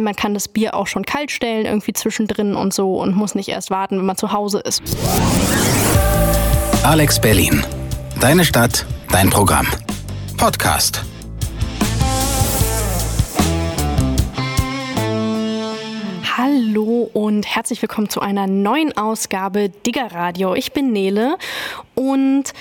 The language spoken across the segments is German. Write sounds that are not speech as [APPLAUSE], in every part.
Man kann das Bier auch schon kalt stellen, irgendwie zwischendrin und so und muss nicht erst warten, wenn man zu Hause ist. Alex Berlin. Deine Stadt, dein Programm. Podcast. Hallo und herzlich willkommen zu einer neuen Ausgabe Digger Radio. Ich bin Nele und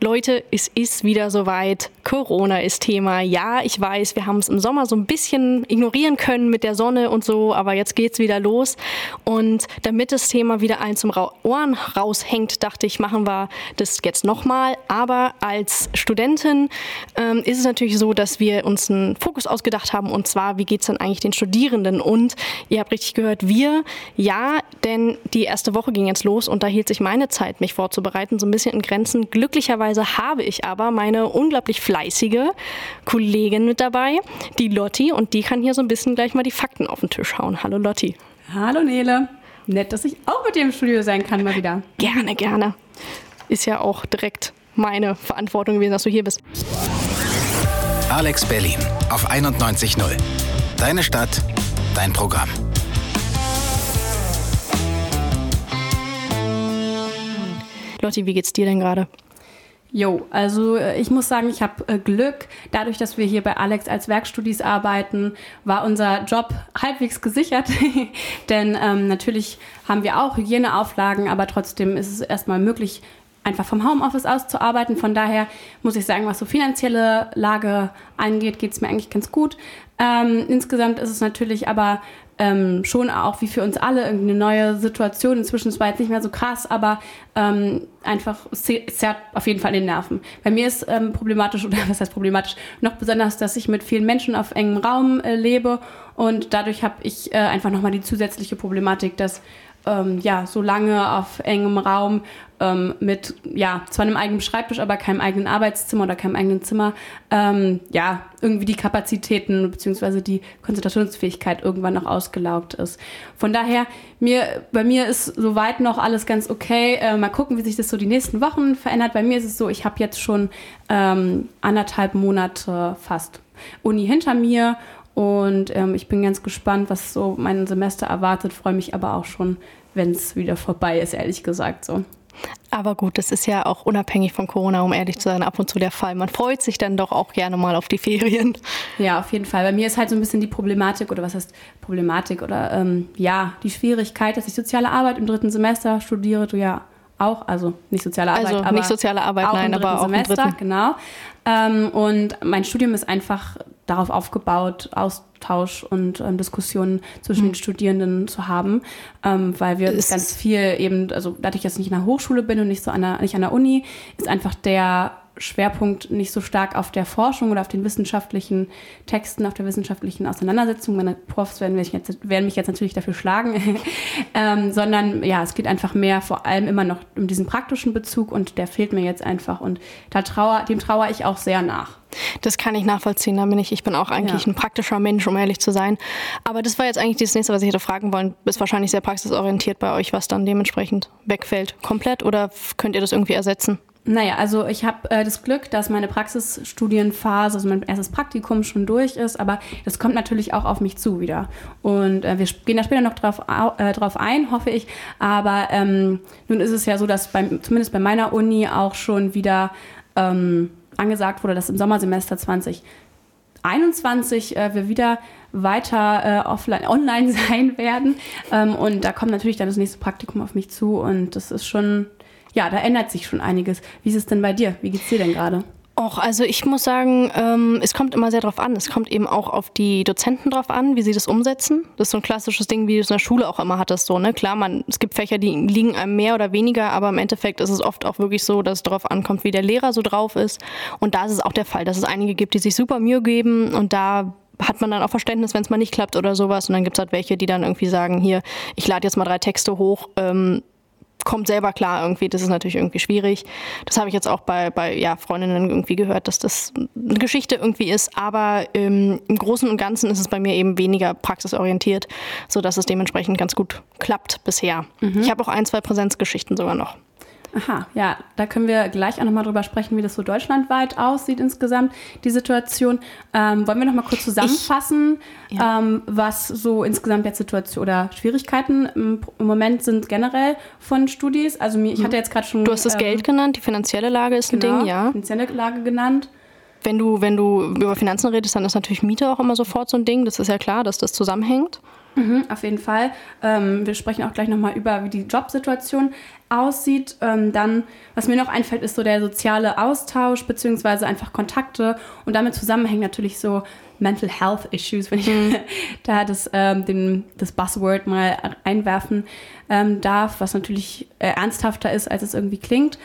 Leute, es ist wieder soweit. Corona ist Thema. Ja, ich weiß, wir haben es im Sommer so ein bisschen ignorieren können mit der Sonne und so, aber jetzt geht's wieder los. Und damit das Thema wieder allen zum Ra Ohren raushängt, dachte ich, machen wir das jetzt nochmal. Aber als Studentin ähm, ist es natürlich so, dass wir uns einen Fokus ausgedacht haben und zwar, wie geht's denn eigentlich den Studierenden? Und ihr habt richtig gehört, wir, ja, denn die erste Woche ging jetzt los und da hielt sich meine Zeit, mich vorzubereiten, so ein bisschen in Grenzen. Glücklicherweise Glücklicherweise habe ich aber meine unglaublich fleißige Kollegin mit dabei, die Lotti, und die kann hier so ein bisschen gleich mal die Fakten auf den Tisch hauen. Hallo Lotti. Hallo Nele. Nett, dass ich auch mit dir im Studio sein kann mal wieder. Gerne, gerne. Ist ja auch direkt meine Verantwortung gewesen, dass du hier bist. Alex Berlin auf 91.0. Deine Stadt, dein Programm. Lotti, wie geht's dir denn gerade? Jo, also äh, ich muss sagen, ich habe äh, Glück. Dadurch, dass wir hier bei Alex als Werkstudis arbeiten, war unser Job halbwegs gesichert. [LAUGHS] Denn ähm, natürlich haben wir auch Hygieneauflagen, aber trotzdem ist es erstmal möglich, einfach vom Homeoffice aus zu arbeiten. Von daher muss ich sagen, was so finanzielle Lage angeht, geht es mir eigentlich ganz gut. Ähm, insgesamt ist es natürlich aber ähm, schon auch wie für uns alle irgendeine neue Situation. Inzwischen ist es jetzt nicht mehr so krass, aber ähm, einfach zerrt auf jeden Fall den Nerven. Bei mir ist ähm, problematisch, [LAUGHS] oder was heißt problematisch, noch besonders, dass ich mit vielen Menschen auf engem Raum äh, lebe und dadurch habe ich äh, einfach nochmal die zusätzliche Problematik, dass ähm, ja, so lange auf engem Raum ähm, mit, ja, zwar einem eigenen Schreibtisch, aber keinem eigenen Arbeitszimmer oder keinem eigenen Zimmer, ähm, ja, irgendwie die Kapazitäten bzw. die Konzentrationsfähigkeit irgendwann noch ausgelaugt ist. Von daher, mir, bei mir ist soweit noch alles ganz okay. Äh, mal gucken, wie sich das so die nächsten Wochen verändert. Bei mir ist es so, ich habe jetzt schon ähm, anderthalb Monate fast Uni hinter mir und ähm, ich bin ganz gespannt, was so mein Semester erwartet, freue mich aber auch schon, wenn es wieder vorbei ist, ehrlich gesagt so. Aber gut, das ist ja auch unabhängig von Corona, um ehrlich zu sein, ab und zu der Fall. Man freut sich dann doch auch gerne mal auf die Ferien. Ja, auf jeden Fall. Bei mir ist halt so ein bisschen die Problematik, oder was heißt Problematik, oder ähm, ja, die Schwierigkeit, dass ich soziale Arbeit im dritten Semester studiere, du ja auch, also nicht soziale Arbeit, also aber nicht soziale Arbeit, nein, aber auch Semester, im dritten. genau. Ähm, und mein Studium ist einfach darauf aufgebaut, Austausch und ähm, Diskussionen zwischen Mhm. den Studierenden zu haben, ähm, weil wir Ist- ganz viel eben, also dadurch, dass ich nicht in der Hochschule bin und nicht so an der, nicht an der Uni, ist einfach der Schwerpunkt nicht so stark auf der Forschung oder auf den wissenschaftlichen Texten, auf der wissenschaftlichen Auseinandersetzung. Meine Profs werden mich jetzt, werden mich jetzt natürlich dafür schlagen, [LAUGHS] ähm, sondern ja, es geht einfach mehr vor allem immer noch um diesen praktischen Bezug und der fehlt mir jetzt einfach und da trauer, dem trauere ich auch sehr nach. Das kann ich nachvollziehen. Da bin ich, ich bin auch eigentlich Ja. ein praktischer Mensch, um ehrlich zu sein. Aber das war jetzt eigentlich das nächste, was ich hätte fragen wollen. Ist wahrscheinlich sehr praxisorientiert bei euch, was dann dementsprechend wegfällt. Komplett oder könnt ihr das irgendwie ersetzen? Naja, also ich habe äh, das Glück, dass meine Praxisstudienphase, also mein erstes Praktikum schon durch ist, aber das kommt natürlich auch auf mich zu wieder. Und äh, wir gehen da später noch drauf, au- äh, drauf ein, hoffe ich. Aber ähm, nun ist es ja so, dass beim, zumindest bei meiner Uni auch schon wieder ähm, angesagt wurde, dass im Sommersemester 2021 äh, wir wieder weiter äh, offline, [LAUGHS] online sein werden. Ähm, und da kommt natürlich dann das nächste Praktikum auf mich zu und das ist schon, ja, da ändert sich schon einiges. Wie ist es denn bei dir? Wie geht's dir denn gerade? Och, also ich muss sagen, ähm, es kommt immer sehr drauf an. Es kommt eben auch auf die Dozenten drauf an, wie sie das umsetzen. Das ist so ein klassisches Ding, wie du es in der Schule auch immer hattest. So, ne? Klar, man, es gibt Fächer, die liegen einem mehr oder weniger, aber im Endeffekt ist es oft auch wirklich so, dass es darauf ankommt, wie der Lehrer so drauf ist. Und da ist es auch der Fall, dass es einige gibt, die sich super Mühe geben und da hat man dann auch Verständnis, wenn es mal nicht klappt oder sowas. Und dann gibt es halt welche, die dann irgendwie sagen, hier, ich lade jetzt mal drei Texte hoch, ähm, kommt selber klar irgendwie. Das ist natürlich irgendwie schwierig. Das habe ich jetzt auch bei, bei ja, Freundinnen irgendwie gehört, dass das eine Geschichte irgendwie ist. Aber ähm, im Großen und Ganzen ist es bei mir eben weniger praxisorientiert, sodass es dementsprechend ganz gut klappt bisher. Ich habe auch ein, zwei Präsenzgeschichten sogar noch. Aha, ja, da können wir gleich auch nochmal drüber sprechen, wie das so deutschlandweit aussieht insgesamt, die Situation. Ähm, wollen wir nochmal kurz zusammenfassen, ich, ja. ähm, was so insgesamt jetzt Situation oder Schwierigkeiten im, im, Moment sind generell von Studis? Also ich hatte jetzt gerade schon... Du hast das ähm, Geld genannt, die finanzielle Lage ist genau, ein Ding, ja. finanzielle Lage genannt. Wenn du, wenn du über Finanzen redest, dann ist natürlich Miete auch immer sofort so ein Ding. Das ist ja klar, dass das zusammenhängt. Mhm, auf jeden Fall. Ähm, wir sprechen auch gleich nochmal über, wie die Jobsituation aussieht. Ähm, dann, was mir noch einfällt, ist so der soziale Austausch beziehungsweise einfach Kontakte und damit zusammenhängen natürlich so Mental Health Issues, wenn ich mhm. [LAUGHS] da das, ähm, den, das Buzzword mal einwerfen ähm, darf, was natürlich äh, ernsthafter ist, als es irgendwie klingt.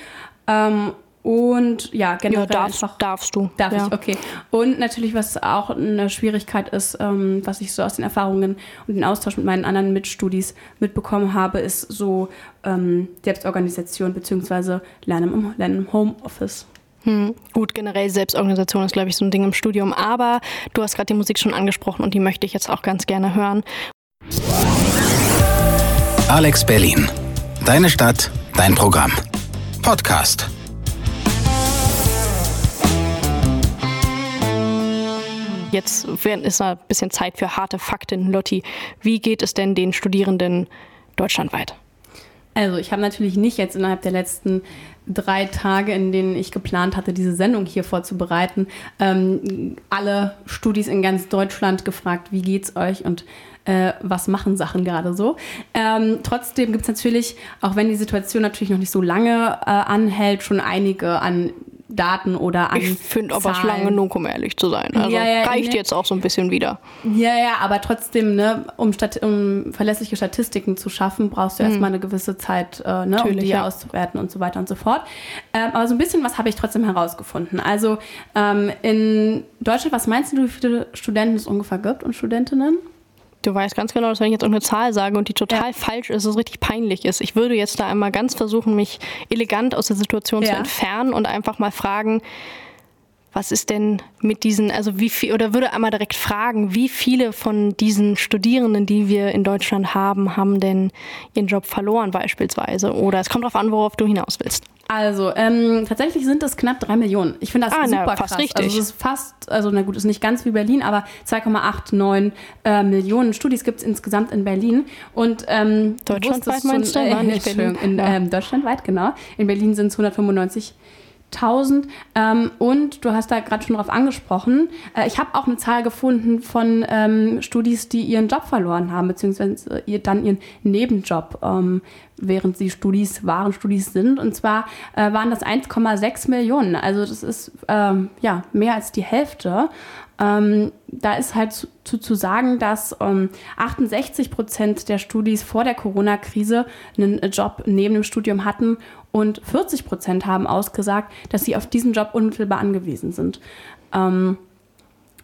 Und ja, generell ja, darfst, einfach. Darfst du. Darf ja. ich, okay. Und natürlich, was auch eine Schwierigkeit ist, ähm, was ich so aus den Erfahrungen und den Austausch mit meinen anderen Mitstudis mitbekommen habe, ist so ähm, Selbstorganisation bzw. Lernen im, Lernen im Homeoffice. Hm. Gut, generell Selbstorganisation ist, glaube ich, so ein Ding im Studium. Aber du hast gerade die Musik schon angesprochen und die möchte ich jetzt auch ganz gerne hören. Alex Berlin. Deine Stadt, dein Programm. Podcast. Jetzt ist ein bisschen Zeit für harte Fakten. Lotti, wie geht es denn den Studierenden deutschlandweit? Also ich habe natürlich nicht jetzt innerhalb der letzten drei Tage, in denen ich geplant hatte, diese Sendung hier vorzubereiten, ähm, alle Studis in ganz Deutschland gefragt, wie geht's euch und äh, was machen Sachen gerade so. Ähm, trotzdem gibt es natürlich, auch wenn die Situation natürlich noch nicht so lange äh, anhält, schon einige an Daten oder an. Ich finde aber es lange genug, um ehrlich zu sein. Also ja, ja, reicht ne, jetzt auch so ein bisschen wieder. Ja, ja, aber trotzdem, ne, um, Stat um verlässliche Statistiken zu schaffen, brauchst du mhm. erstmal eine gewisse Zeit, äh, ne, um die ja. auszuwerten und so weiter und so fort. Ähm, aber so ein bisschen was habe ich trotzdem herausgefunden. Also ähm, in Deutschland, was meinst du, wie viele Studenten es ungefähr gibt und Studentinnen? Du weißt ganz genau, dass wenn ich jetzt irgendeine Zahl sage und die total ja. falsch ist, es richtig peinlich ist. Ich würde jetzt da einmal ganz versuchen, mich elegant aus der Situation ja. zu entfernen und einfach mal fragen, was ist denn mit diesen, also wie viel, oder würde einmal direkt fragen, wie viele von diesen Studierenden, die wir in Deutschland haben, haben denn ihren Job verloren beispielsweise? Oder es kommt darauf an, worauf du hinaus willst. Also, ähm, tatsächlich sind es knapp drei Millionen. Ich finde das ah, super na, fast krass. Richtig. Also, es ist fast, also, na gut, ist nicht ganz wie Berlin, aber 2,89 äh, Millionen Studis gibt es insgesamt in Berlin. Und, ähm, Deutschlandweit meinst du? Äh, nicht in, ja. ähm, deutschlandweit, genau. In Berlin sind es 195 1000. Ähm, und du hast da gerade schon drauf angesprochen, äh, ich habe auch eine Zahl gefunden von ähm, Studis, die ihren Job verloren haben, beziehungsweise ihr, dann ihren Nebenjob, ähm, während sie Studis, waren Studis sind. Und zwar äh, waren das 1,6 Millionen. Also das ist ähm, ja mehr als die Hälfte. Ähm, da ist halt zu, zu, sagen, dass ähm, 68 Prozent der Studis vor der Corona-Krise einen Job neben dem Studium hatten und 40 Prozent haben ausgesagt, dass sie auf diesen Job unmittelbar angewiesen sind. Ähm,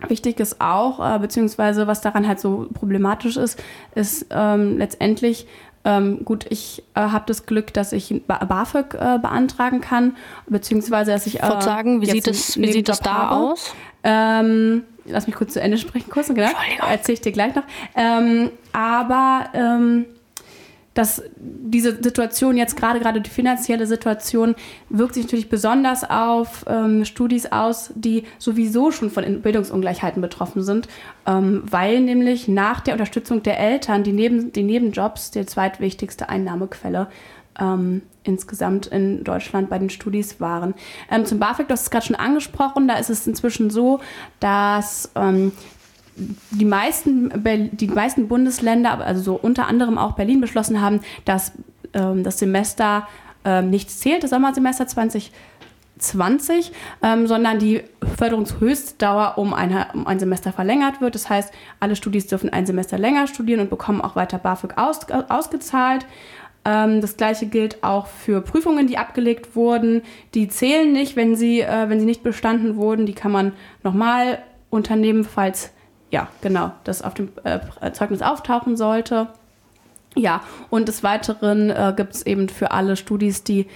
wichtig ist auch, äh, beziehungsweise was daran halt so problematisch ist, ist ähm, letztendlich, ähm, gut, ich äh, habe das Glück, dass ich BAföG äh, beantragen kann, beziehungsweise dass ich. Äh, sagen, wie sieht es wie sieht das da habe. aus? Ähm, lass mich kurz zu Ende sprechen, kurz, genau. Erzähle ich dir gleich noch. Ähm, aber ähm, dass diese Situation jetzt gerade, gerade die finanzielle Situation, wirkt sich natürlich besonders auf ähm, Studis aus, die sowieso schon von Bildungsungleichheiten betroffen sind, ähm, weil nämlich nach der Unterstützung der Eltern die, Neben, die Nebenjobs die zweitwichtigste Einnahmequelle ähm, insgesamt in Deutschland bei den Studis waren. Ähm, zum BAföG, du hast es gerade schon angesprochen, da ist es inzwischen so, dass ähm, die meisten, die meisten Bundesländer, also so unter anderem auch Berlin, beschlossen haben, dass ähm, das Semester ähm, nichts zählt, das Sommersemester 2020, ähm, sondern die Förderungshöchstdauer um, eine, um ein Semester verlängert wird. Das heißt, alle Studis dürfen ein Semester länger studieren und bekommen auch weiter BAföG aus, ausgezahlt. Ähm, das gleiche gilt auch für Prüfungen, die abgelegt wurden. Die zählen nicht, wenn sie, äh, wenn sie nicht bestanden wurden. Die kann man nochmal unternehmen, falls ja, genau, das auf dem äh, Zeugnis auftauchen sollte. Ja, und des Weiteren äh, gibt es eben für alle Studis, die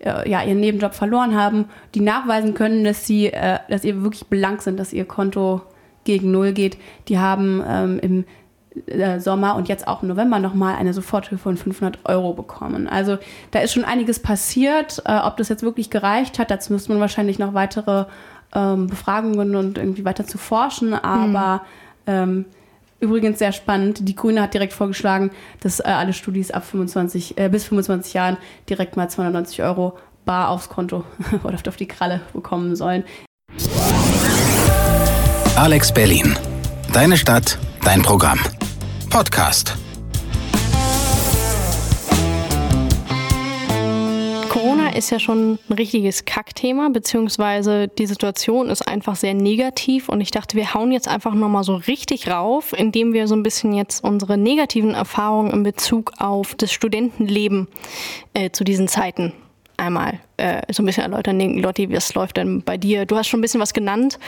äh, ja, ihren Nebenjob verloren haben, die nachweisen können, dass sie, äh, dass ihr wirklich blank sind, dass ihr Konto gegen Null geht. Die haben ähm, im äh, Sommer und jetzt auch im November nochmal eine Soforthilfe von 500 Euro bekommen. Also da ist schon einiges passiert. Äh, ob das jetzt wirklich gereicht hat, dazu müsste man wahrscheinlich noch weitere ähm, Befragungen und irgendwie weiter zu forschen. Aber mhm. ähm, übrigens sehr spannend, die Grüne hat direkt vorgeschlagen, dass äh, alle Studis ab 25, äh, bis 25 Jahren direkt mal 290 Euro bar aufs Konto [LAUGHS] oder auf die Kralle bekommen sollen. Alex Berlin. Deine Stadt, dein Programm. Podcast. Ist ja schon ein richtiges Kackthema, beziehungsweise die Situation ist einfach sehr negativ und ich dachte, wir hauen jetzt einfach nochmal so richtig rauf, indem wir so ein bisschen jetzt unsere negativen Erfahrungen in Bezug auf das Studentenleben äh, zu diesen Zeiten einmal äh, so ein bisschen erläutern. Lotti, was läuft denn bei dir? Du hast schon ein bisschen was genannt,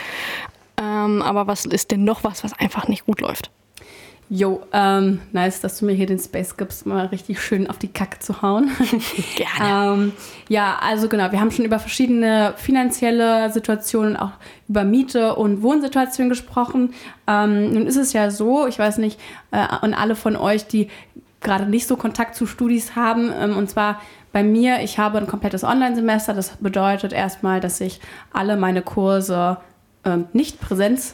ähm, aber was ist denn noch was, was einfach nicht gut läuft? Jo, ähm, nice, dass du mir hier den Space gibst, mal richtig schön auf die Kacke zu hauen. [LAUGHS] Gerne. ähm, ja, also genau, wir haben schon über verschiedene finanzielle Situationen, auch über Miete und Wohnsituationen gesprochen. Ähm, nun ist es ja so, ich weiß nicht, äh, und alle von euch, die gerade nicht so Kontakt zu Studis haben, ähm, und zwar bei mir, ich habe ein komplettes Online-Semester. Das bedeutet erstmal, dass ich alle meine Kurse ähm, nicht Präsenz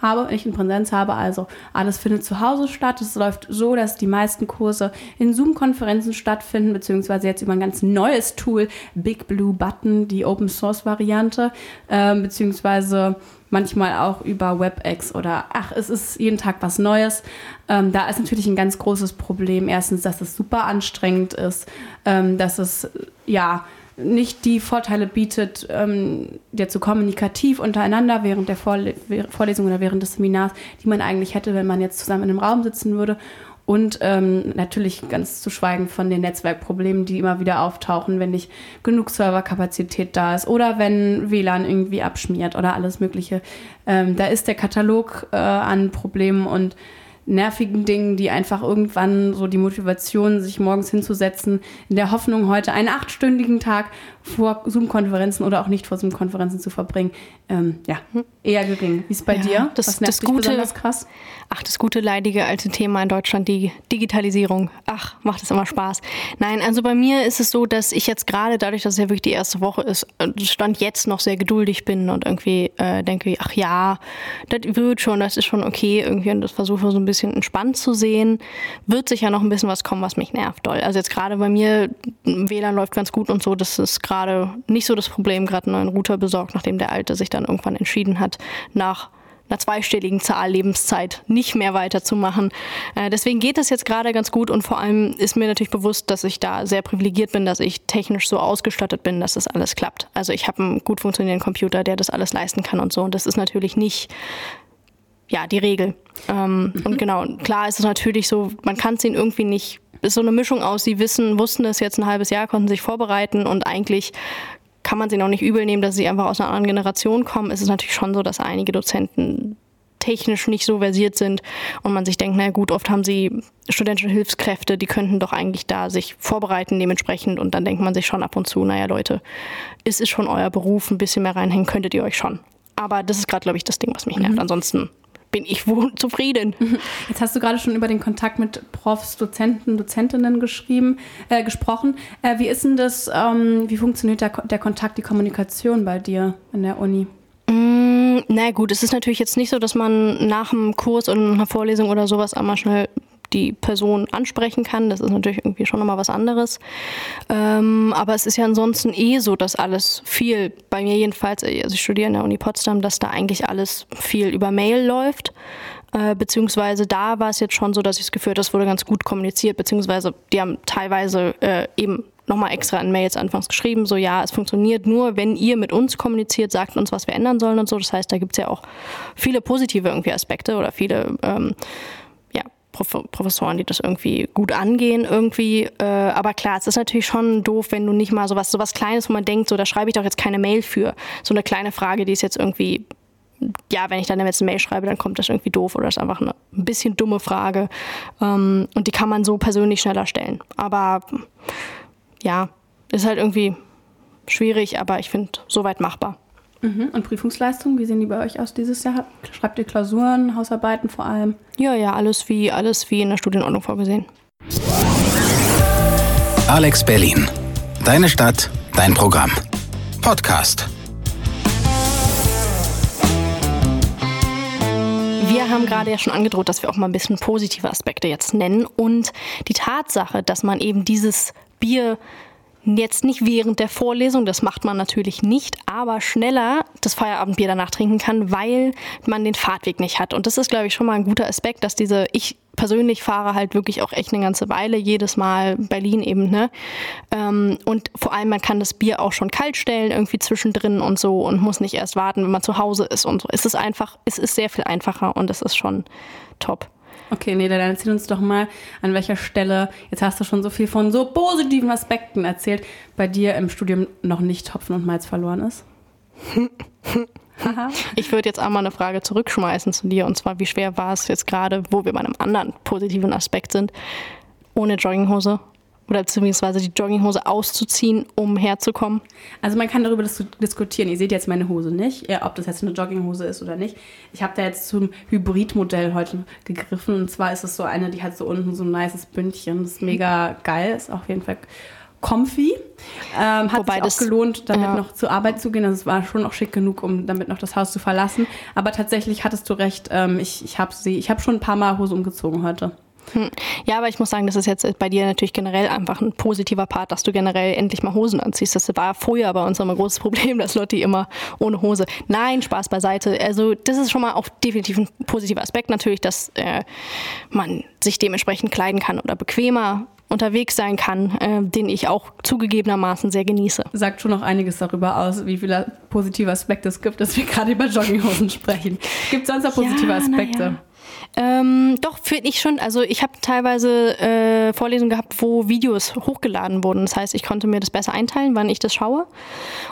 habe, nicht in Präsenz habe. Also alles findet zu Hause statt. Es läuft so, dass die meisten Kurse in Zoom-Konferenzen stattfinden, beziehungsweise jetzt über ein ganz neues Tool, Big Blue Button, die Open Source Variante, äh, beziehungsweise manchmal auch über WebEx oder ach, es ist jeden Tag was Neues. Ähm, da ist natürlich ein ganz großes Problem. Erstens, dass es super anstrengend ist, ähm, dass es ja nicht die Vorteile bietet, ähm, jetzt so kommunikativ untereinander während der Vorle Vorlesung oder während des Seminars, die man eigentlich hätte, wenn man jetzt zusammen in einem Raum sitzen würde. Und ähm, natürlich ganz zu schweigen von den Netzwerkproblemen, die immer wieder auftauchen, wenn nicht genug Serverkapazität da ist oder wenn WLAN irgendwie abschmiert oder alles Mögliche. Ähm, da ist der Katalog äh, an Problemen und nervigen Dingen, die einfach irgendwann so die Motivation, sich morgens hinzusetzen, in der Hoffnung, heute einen achtstündigen Tag vor Zoom-Konferenzen oder auch nicht vor Zoom-Konferenzen zu verbringen, ähm, ja, eher gering. Wie ist bei ja, dir? Das, Was nervt das Gute, besonders krass? Ach, das gute, leidige alte Thema in Deutschland, die Digitalisierung. Ach, macht es immer Spaß. Nein, also bei mir ist es so, dass ich jetzt gerade, dadurch, dass es ja wirklich die erste Woche ist, äh, Stand jetzt noch sehr geduldig bin und irgendwie äh, denke, ach ja, das wird schon, das ist schon okay irgendwie und das versuche so ein bisschen entspannt zu sehen. Wird sicher noch ein bisschen was kommen, was mich nervt doll. Also jetzt gerade bei mir, WLAN läuft ganz gut und so, das ist gerade nicht so das Problem, gerade einen neuen Router besorgt, nachdem der alte sich dann irgendwann entschieden hat, nach einer zweistelligen Zahl Lebenszeit nicht mehr weiterzumachen. Äh, deswegen geht es jetzt gerade ganz gut und vor allem ist mir natürlich bewusst, dass ich da sehr privilegiert bin, dass ich technisch so ausgestattet bin, dass das alles klappt. Also ich habe einen gut funktionierenden Computer, der das alles leisten kann und so. Und das ist natürlich nicht ja, die Regel. Ähm, mhm. Und genau, klar ist es natürlich so, man kann es ihnen irgendwie nicht ist so eine Mischung aus, sie wissen, wussten es jetzt ein halbes Jahr, konnten sich vorbereiten und eigentlich kann man sie noch nicht übel nehmen, dass sie einfach aus einer anderen Generation kommen. Es ist natürlich schon so, dass einige Dozenten technisch nicht so versiert sind und man sich denkt, na gut, oft haben sie studentische Hilfskräfte, die könnten doch eigentlich da sich vorbereiten dementsprechend und dann denkt man sich schon ab und zu, naja Leute, es ist schon euer Beruf, ein bisschen mehr reinhängen könntet ihr euch schon. Aber das ist gerade, glaube ich, das Ding, was mich nervt. Mhm. Ansonsten bin ich wohl [LAUGHS] zufrieden. Jetzt hast du gerade schon über den Kontakt mit Profs, Dozenten, Dozentinnen geschrieben, äh, gesprochen. Äh, wie ist denn das, ähm, wie funktioniert der, der Kontakt, die Kommunikation bei dir in der Uni? Mm, na gut, es ist natürlich jetzt nicht so, dass man nach einem Kurs oder einer Vorlesung oder sowas einmal schnell die Person ansprechen kann. Das ist natürlich irgendwie schon nochmal was anderes. Ähm, aber es ist ja ansonsten eh so, dass alles viel, bei mir jedenfalls, also ich studiere in der Uni Potsdam, dass da eigentlich alles viel über Mail läuft. Äh, beziehungsweise da war es jetzt schon so, dass ich das Gefühl habe, das wurde ganz gut kommuniziert, beziehungsweise die haben teilweise äh, eben nochmal extra in Mails anfangs geschrieben, so ja, es funktioniert nur, wenn ihr mit uns kommuniziert, sagt uns, was wir ändern sollen und so. Das heißt, da gibt es ja auch viele positive irgendwie Aspekte oder viele ähm, Professoren, die das irgendwie gut angehen irgendwie. Äh, aber klar, es ist natürlich schon doof, wenn du nicht mal sowas, sowas Kleines, wo man denkt, so da schreibe ich doch jetzt keine Mail für. So eine kleine Frage, die ist jetzt irgendwie, ja, wenn ich dann jetzt eine Mail schreibe, dann kommt das irgendwie doof oder ist einfach eine ein bisschen dumme Frage. Ähm, und die kann man so persönlich schneller stellen. Aber ja, ist halt irgendwie schwierig, aber ich finde soweit machbar. Mhm. Und Prüfungsleistungen, wie sehen die bei euch aus dieses Jahr? Schreibt ihr Klausuren, Hausarbeiten vor allem? Ja, ja, alles wie, alles wie in der Studienordnung vorgesehen. Alex Berlin. Deine Stadt, dein Programm. Podcast. Wir haben gerade ja schon angedroht, dass wir auch mal ein bisschen positive Aspekte jetzt nennen. Und die Tatsache, dass man eben dieses Bier Jetzt nicht während der Vorlesung, das macht man natürlich nicht, aber schneller das Feierabendbier danach trinken kann, weil man den Fahrtweg nicht hat. Und das ist, glaube ich, schon mal ein guter Aspekt, dass diese, ich persönlich fahre halt wirklich auch echt eine ganze Weile, jedes Mal Berlin eben, ne? Ähm, und vor allem, man kann das Bier auch schon kalt stellen, irgendwie zwischendrin und so und muss nicht erst warten, wenn man zu Hause ist und so. Es ist einfach, es ist sehr viel einfacher und es ist schon top. Okay, nee, dann erzähl uns doch mal, an welcher Stelle, jetzt hast du schon so viel von so positiven Aspekten erzählt, bei dir im Studium noch nicht Hopfen und Malz verloren ist. ich würde jetzt einmal eine Frage zurückschmeißen zu dir, und zwar, wie schwer war es jetzt gerade, wo wir bei einem anderen positiven Aspekt sind, ohne Jogginghose oder beziehungsweise die Jogginghose auszuziehen, um herzukommen? Also man kann darüber dis diskutieren. Ihr seht jetzt meine Hose nicht, ob das jetzt eine Jogginghose ist oder nicht. Ich habe da jetzt zum Hybridmodell heute gegriffen. Und zwar ist es so eine, die hat so unten so ein nices Bündchen. Das ist mega geil. Ist auf jeden Fall comfy. Ähm, hat Wobei sich auch das, gelohnt, damit ja. noch zur Arbeit zu gehen. Also es war schon auch schick genug, um damit noch das Haus zu verlassen. Aber tatsächlich hattest du recht. Ähm, ich ich habe hab schon ein paar Mal Hose umgezogen heute. Hm. Ja, aber ich muss sagen, das ist jetzt bei dir natürlich generell einfach ein positiver Part, dass du generell endlich mal Hosen anziehst. Das war früher bei uns immer ein großes Problem, [LAUGHS] dass Lotti immer ohne Hose. Nein, Spaß beiseite. Also das ist schon mal auch definitiv ein positiver Aspekt natürlich, dass äh, man sich dementsprechend kleiden kann oder bequemer unterwegs sein kann, äh, den ich auch zugegebenermaßen sehr genieße. Sagt schon noch einiges darüber aus, wie viele positive Aspekte es gibt, dass wir gerade über Jogginghosen sprechen. Gibt es sonst noch positive ja, Aspekte? Ähm, doch, finde ich schon. Also ich habe teilweise äh, Vorlesungen gehabt, wo Videos hochgeladen wurden. Das heißt, ich konnte mir das besser einteilen, wann ich das schaue.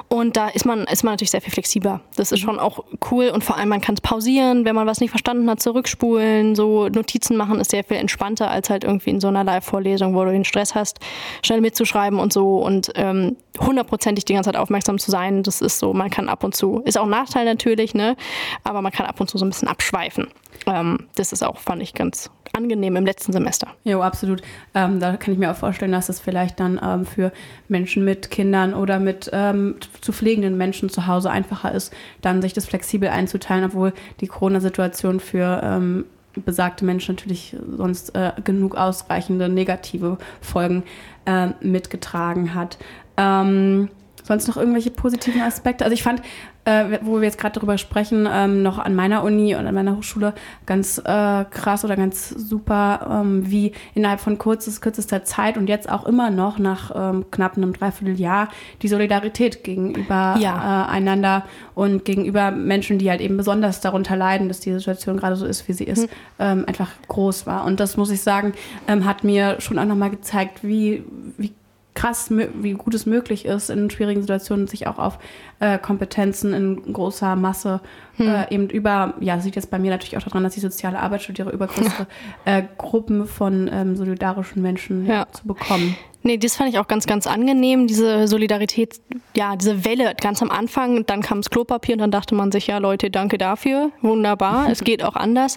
Und da ist man, ist man natürlich sehr viel flexibler. Das ist schon auch cool. Und vor allem, man kann es pausieren, wenn man was nicht verstanden hat, zurückspulen. So Notizen machen ist sehr viel entspannter als halt irgendwie in so einer Live-Vorlesung, wo du den Stress hast, schnell mitzuschreiben und so. Und ähm, hundertprozentig die ganze Zeit aufmerksam zu sein, das ist so, man kann ab und zu, ist auch ein Nachteil natürlich, ne? aber man kann ab und zu so ein bisschen abschweifen. Ähm, das ist auch, fand ich, ganz angenehm im letzten Semester. Jo, absolut. Ähm, da kann ich mir auch vorstellen, dass es vielleicht dann ähm, für Menschen mit Kindern oder mit ähm, zu pflegenden Menschen zu Hause einfacher ist, dann sich das flexibel einzuteilen, obwohl die Corona-Situation für ähm, besagte Menschen natürlich sonst äh, genug ausreichende negative Folgen äh, mitgetragen hat. Ähm, sonst noch irgendwelche positiven Aspekte? Also ich fand äh, wo wir jetzt gerade darüber sprechen, ähm, noch an meiner Uni und an meiner Hochschule ganz äh, krass oder ganz super, ähm, wie innerhalb von kurzes, kürzester Zeit und jetzt auch immer noch nach ähm, knapp einem Dreivierteljahr die Solidarität gegenüber ja. äh, einander und gegenüber Menschen, die halt eben besonders darunter leiden, dass die Situation gerade so ist, wie sie ist, mhm. einfach groß war. Und das muss ich sagen, ähm, hat mir schon auch nochmal gezeigt, wie, wie krass, wie gut es möglich ist, in schwierigen Situationen sich auch auf äh, Kompetenzen in großer Masse hm. äh, eben über, ja, das liegt jetzt bei mir natürlich auch daran, dass ich soziale Arbeit studiere, über größere [LAUGHS] äh, Gruppen von ähm, solidarischen Menschen ja. zu bekommen. Nee, das fand ich auch ganz, ganz angenehm, diese Solidarität, ja, diese Welle ganz am Anfang. Dann kam das Klopapier und dann dachte man sich, ja, Leute, danke dafür. Wunderbar, es [LAUGHS] geht auch anders.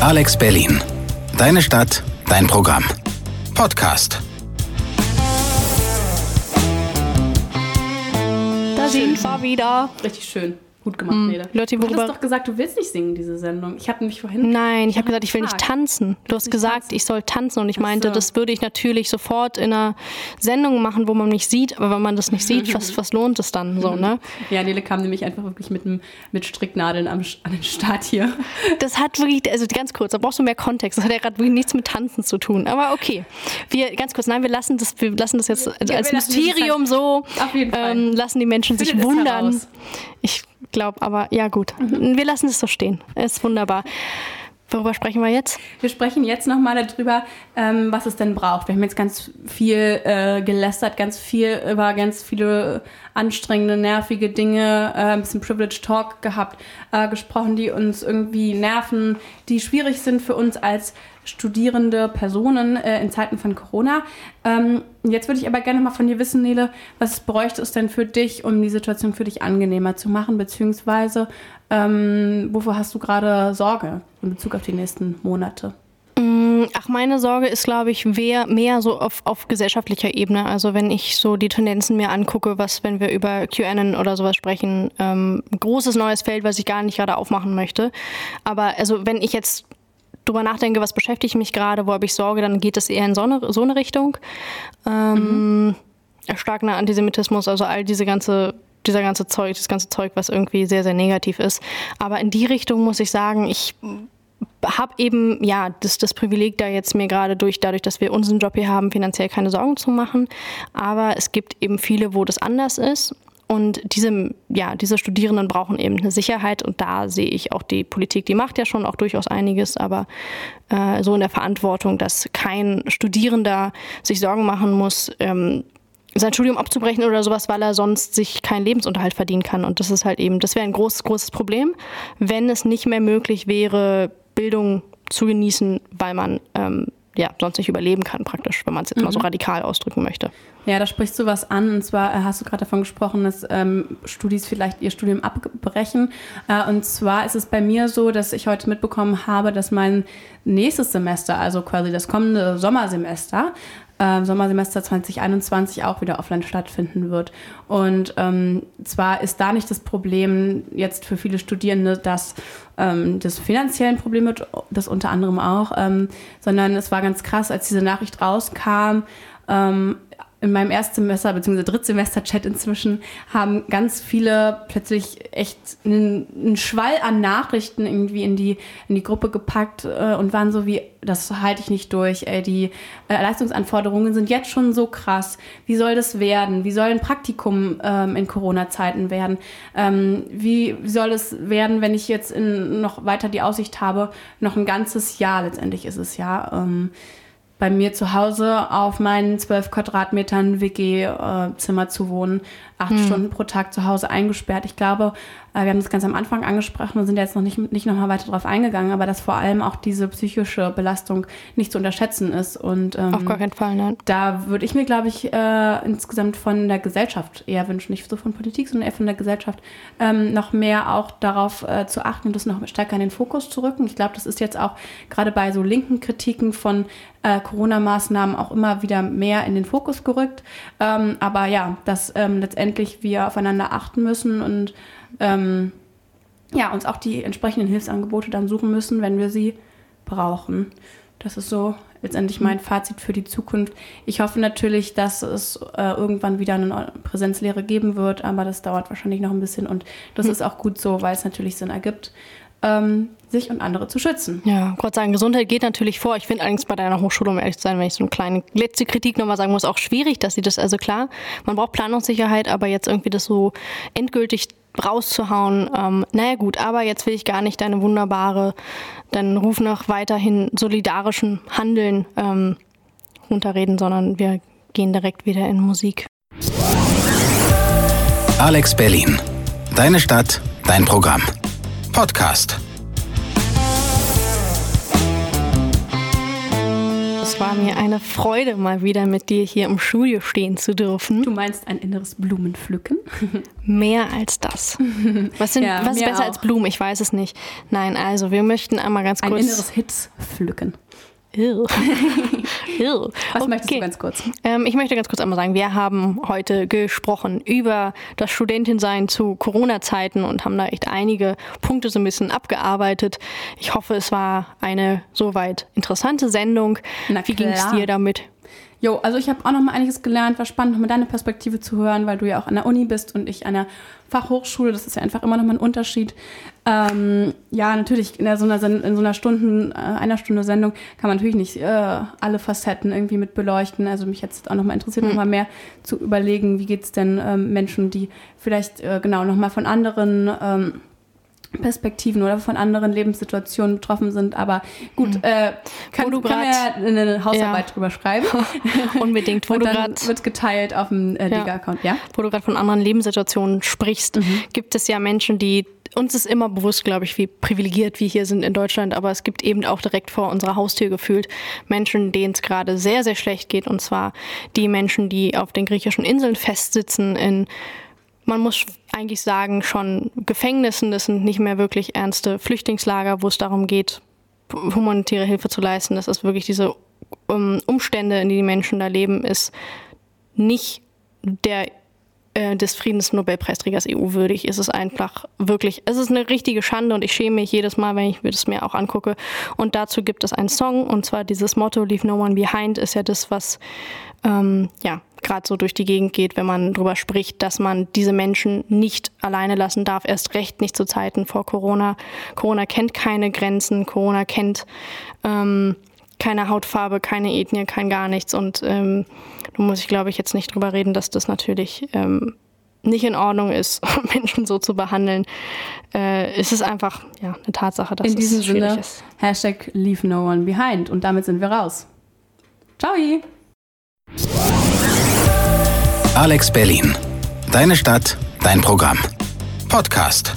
Alex Berlin. Deine Stadt, dein Programm. Podcast. Da sind wir wieder. Richtig schön. Gut gemacht, mm. Nele. Lotti, du hast doch gesagt, du willst nicht singen, diese Sendung. Ich habe nämlich vorhin... Nein, ich habe gesagt, ich will nicht tanzen. Du hast gesagt, tanzen. ich soll tanzen und ich meinte, so. das würde ich natürlich sofort in einer Sendung machen, wo man mich sieht, aber wenn man das nicht sieht, was, was lohnt es dann so, ne? [LAUGHS] Ja, Nele kam nämlich einfach wirklich mit, mit Stricknadeln am, an den Start hier. [LAUGHS] Das hat wirklich, also ganz kurz, da brauchst du mehr Kontext. Das hat ja gerade wirklich nichts mit Tanzen zu tun. Aber okay. Wir, ganz kurz, nein, wir lassen das, wir lassen das jetzt ja, als Mysterium so. Ähm, lassen die Menschen sich wundern. Ich glaube aber, ja gut, mhm. wir lassen es so stehen. Ist wunderbar. Worüber sprechen wir jetzt? Wir sprechen jetzt nochmal darüber, ähm, was es denn braucht. Wir haben jetzt ganz viel äh, gelästert, ganz viel über ganz viele anstrengende, nervige Dinge, äh, ein bisschen Privilege Talk gehabt, äh, gesprochen, die uns irgendwie nerven, die schwierig sind für uns als studierende Personen äh, in Zeiten von Corona. Ähm, jetzt würde ich aber gerne mal von dir wissen, Nele, was bräuchte es denn für dich, um die Situation für dich angenehmer zu machen, beziehungsweise ähm, wovor hast du gerade Sorge in Bezug auf die nächsten Monate? Mm, ach, meine Sorge ist, glaube ich, mehr, mehr so auf, auf gesellschaftlicher Ebene. Also wenn ich so die Tendenzen mir angucke, was, wenn wir über QAnon oder sowas sprechen, ähm, großes neues Feld, was ich gar nicht gerade aufmachen möchte. Aber also wenn ich jetzt drüber nachdenke, was beschäftigt mich gerade, wo habe ich Sorge, dann geht es eher in so eine, so eine Richtung. Ähm, mhm. Starker Antisemitismus, also all diese ganze dieser ganze Zeug, das ganze Zeug, was irgendwie sehr, sehr negativ ist. Aber in die Richtung muss ich sagen, ich habe eben ja das, das Privileg, da jetzt mir gerade durch, dadurch, dass wir unseren Job hier haben, finanziell keine Sorgen zu machen. Aber es gibt eben viele, wo das anders ist. Und diese, ja, diese Studierenden brauchen eben eine Sicherheit und da sehe ich auch die Politik, die macht ja schon auch durchaus einiges, aber äh, so in der Verantwortung, dass kein Studierender sich Sorgen machen muss, ähm, sein Studium abzubrechen oder sowas, weil er sonst sich keinen Lebensunterhalt verdienen kann. Und das ist halt eben, das wäre ein großes, großes Problem, wenn es nicht mehr möglich wäre, Bildung zu genießen, weil man ähm, ja sonst nicht überleben kann, praktisch, wenn man es jetzt mhm. mal so mhm. radikal ausdrücken möchte. Ja, da sprichst du was an. Und zwar äh, hast du gerade davon gesprochen, dass ähm, Studis vielleicht ihr Studium abbrechen. Äh, und zwar ist es bei mir so, dass ich heute mitbekommen habe, dass mein nächstes Semester, also quasi das kommende Sommersemester, äh, Sommersemester 2021 auch wieder offline stattfinden wird. Und ähm, zwar ist da nicht das Problem jetzt für viele Studierende, dass ähm, das finanzielle Problem wird, das unter anderem auch, ähm, sondern es war ganz krass, als diese Nachricht rauskam, ähm, in meinem Erstsemester bzw. Drittsemester-Chat inzwischen haben ganz viele plötzlich echt einen, einen, Schwall an Nachrichten irgendwie in die, in die Gruppe gepackt äh, und waren so wie, das halte ich nicht durch, ey, die äh, Leistungsanforderungen sind jetzt schon so krass. Wie soll das werden? Wie soll ein Praktikum ähm, in Corona-Zeiten werden? Ähm, wie, wie soll es werden, wenn ich jetzt in, noch weiter die Aussicht habe, noch ein ganzes Jahr letztendlich ist es ja. Ähm, bei mir zu Hause auf meinen zwölf Quadratmetern WG-Zimmer äh, zu wohnen, acht mhm. Stunden pro Tag zu Hause eingesperrt. Ich glaube, wir haben das ganz am Anfang angesprochen und sind jetzt noch nicht, nicht nochmal weiter darauf eingegangen, aber dass vor allem auch diese psychische Belastung nicht zu unterschätzen ist. Und, ähm, Auf gar keinen Fall, nein. Da würde ich mir, glaube ich, äh, insgesamt von der Gesellschaft eher wünschen, nicht so von Politik, sondern eher von der Gesellschaft, ähm, noch mehr auch darauf äh, zu achten und das noch stärker in den Fokus zu rücken. Ich glaube, das ist jetzt auch gerade bei so linken Kritiken von äh, Corona-Maßnahmen auch immer wieder mehr in den Fokus gerückt. Ähm, aber ja, dass ähm, letztendlich wir aufeinander achten müssen und ähm, ja, uns auch die entsprechenden Hilfsangebote dann suchen müssen, wenn wir sie brauchen. Das ist so letztendlich mein Fazit für die Zukunft. Ich hoffe natürlich, dass es äh, irgendwann wieder eine Präsenzlehre geben wird, aber das dauert wahrscheinlich noch ein bisschen und das hm. ist auch gut so, weil es natürlich Sinn ergibt ähm, sich und andere zu schützen. Ja, Gott sagen, Gesundheit geht natürlich vor. Ich finde allerdings bei deiner Hochschule, um ehrlich zu sein, wenn ich so eine kleine letzte Kritik nochmal sagen muss, auch schwierig, dass sie das, also klar, man braucht Planungssicherheit, aber jetzt irgendwie das so endgültig rauszuhauen, ähm, naja gut, aber jetzt will ich gar nicht deine wunderbare, deinen Ruf nach weiterhin solidarischen Handeln ähm, runterreden, sondern wir gehen direkt wieder in Musik. Alex Berlin. Deine Stadt, dein Programm. Podcast. War mir eine Freude, mal wieder mit dir hier im Studio stehen zu dürfen. Du meinst ein inneres Blumenpflücken? [LAUGHS] Mehr als das. Was, sind, ja, was ist besser auch. als Blumen? Ich weiß es nicht. Nein, also wir möchten einmal ganz kurz. Ein inneres Hitzpflücken. Ew. [LAUGHS] Was okay. möchtest du ganz kurz? Ähm, ich möchte ganz kurz einmal sagen, wir haben heute gesprochen über das Studentinsein zu Corona-Zeiten und haben da echt einige Punkte so ein bisschen abgearbeitet. Ich hoffe, es war eine soweit interessante Sendung. Wie ging es dir damit? Jo, also ich habe auch noch mal einiges gelernt. War spannend, noch mal deine Perspektive zu hören, weil du ja auch an der Uni bist und ich an der Fachhochschule. Das ist ja einfach immer noch mal ein Unterschied. Ähm, ja, natürlich in, so einer, in so einer Stunden, äh, einer Stunde Sendung kann man natürlich nicht äh, alle Facetten irgendwie mit beleuchten. Also mich jetzt auch noch mal interessiert, mhm. noch mal mehr zu überlegen, wie geht's denn ähm, Menschen, die vielleicht äh, genau noch mal von anderen ähm, Perspektiven oder von anderen Lebenssituationen betroffen sind. Aber gut, mhm. äh, kann, du kann ja eine Hausarbeit ja. drüber schreiben. [LAUGHS] Unbedingt. Wo Und dann wird geteilt auf dem äh, Digger-Account, ja. Wo du gerade von anderen Lebenssituationen sprichst, mhm. gibt es ja Menschen, die uns ist immer bewusst, glaube ich, wie privilegiert wir hier sind in Deutschland, aber es gibt eben auch direkt vor unserer Haustür gefühlt Menschen, denen es gerade sehr, sehr schlecht geht. Und zwar die Menschen, die auf den griechischen Inseln festsitzen in man muss eigentlich sagen, schon Gefängnissen, das sind nicht mehr wirklich ernste Flüchtlingslager, wo es darum geht, humanitäre Hilfe zu leisten. Das ist wirklich diese ähm, Umstände, in denen die Menschen da leben, ist nicht der äh, des Friedensnobelpreisträgers EU würdig. Es ist einfach wirklich, es ist eine richtige Schande und ich schäme mich jedes Mal, wenn ich mir das mir auch angucke. Und dazu gibt es einen Song und zwar dieses Motto Leave No One Behind ist ja das, was ähm, ja gerade so durch die Gegend geht, wenn man darüber spricht, dass man diese Menschen nicht alleine lassen darf, erst recht nicht zu Zeiten vor Corona. Corona kennt keine Grenzen, Corona kennt ähm, keine Hautfarbe, keine Ethnie, kein gar nichts. Und ähm, da muss ich, glaube ich, jetzt nicht drüber reden, dass das natürlich ähm, nicht in Ordnung ist, [LAUGHS] Menschen so zu behandeln. Äh, es ist einfach ja, eine Tatsache, dass in diesem es schwierig Sinne, ist. Hashtag Leave No One Behind. Und damit sind wir raus. Ciao! Alex Berlin. Deine Stadt, dein Programm. Podcast.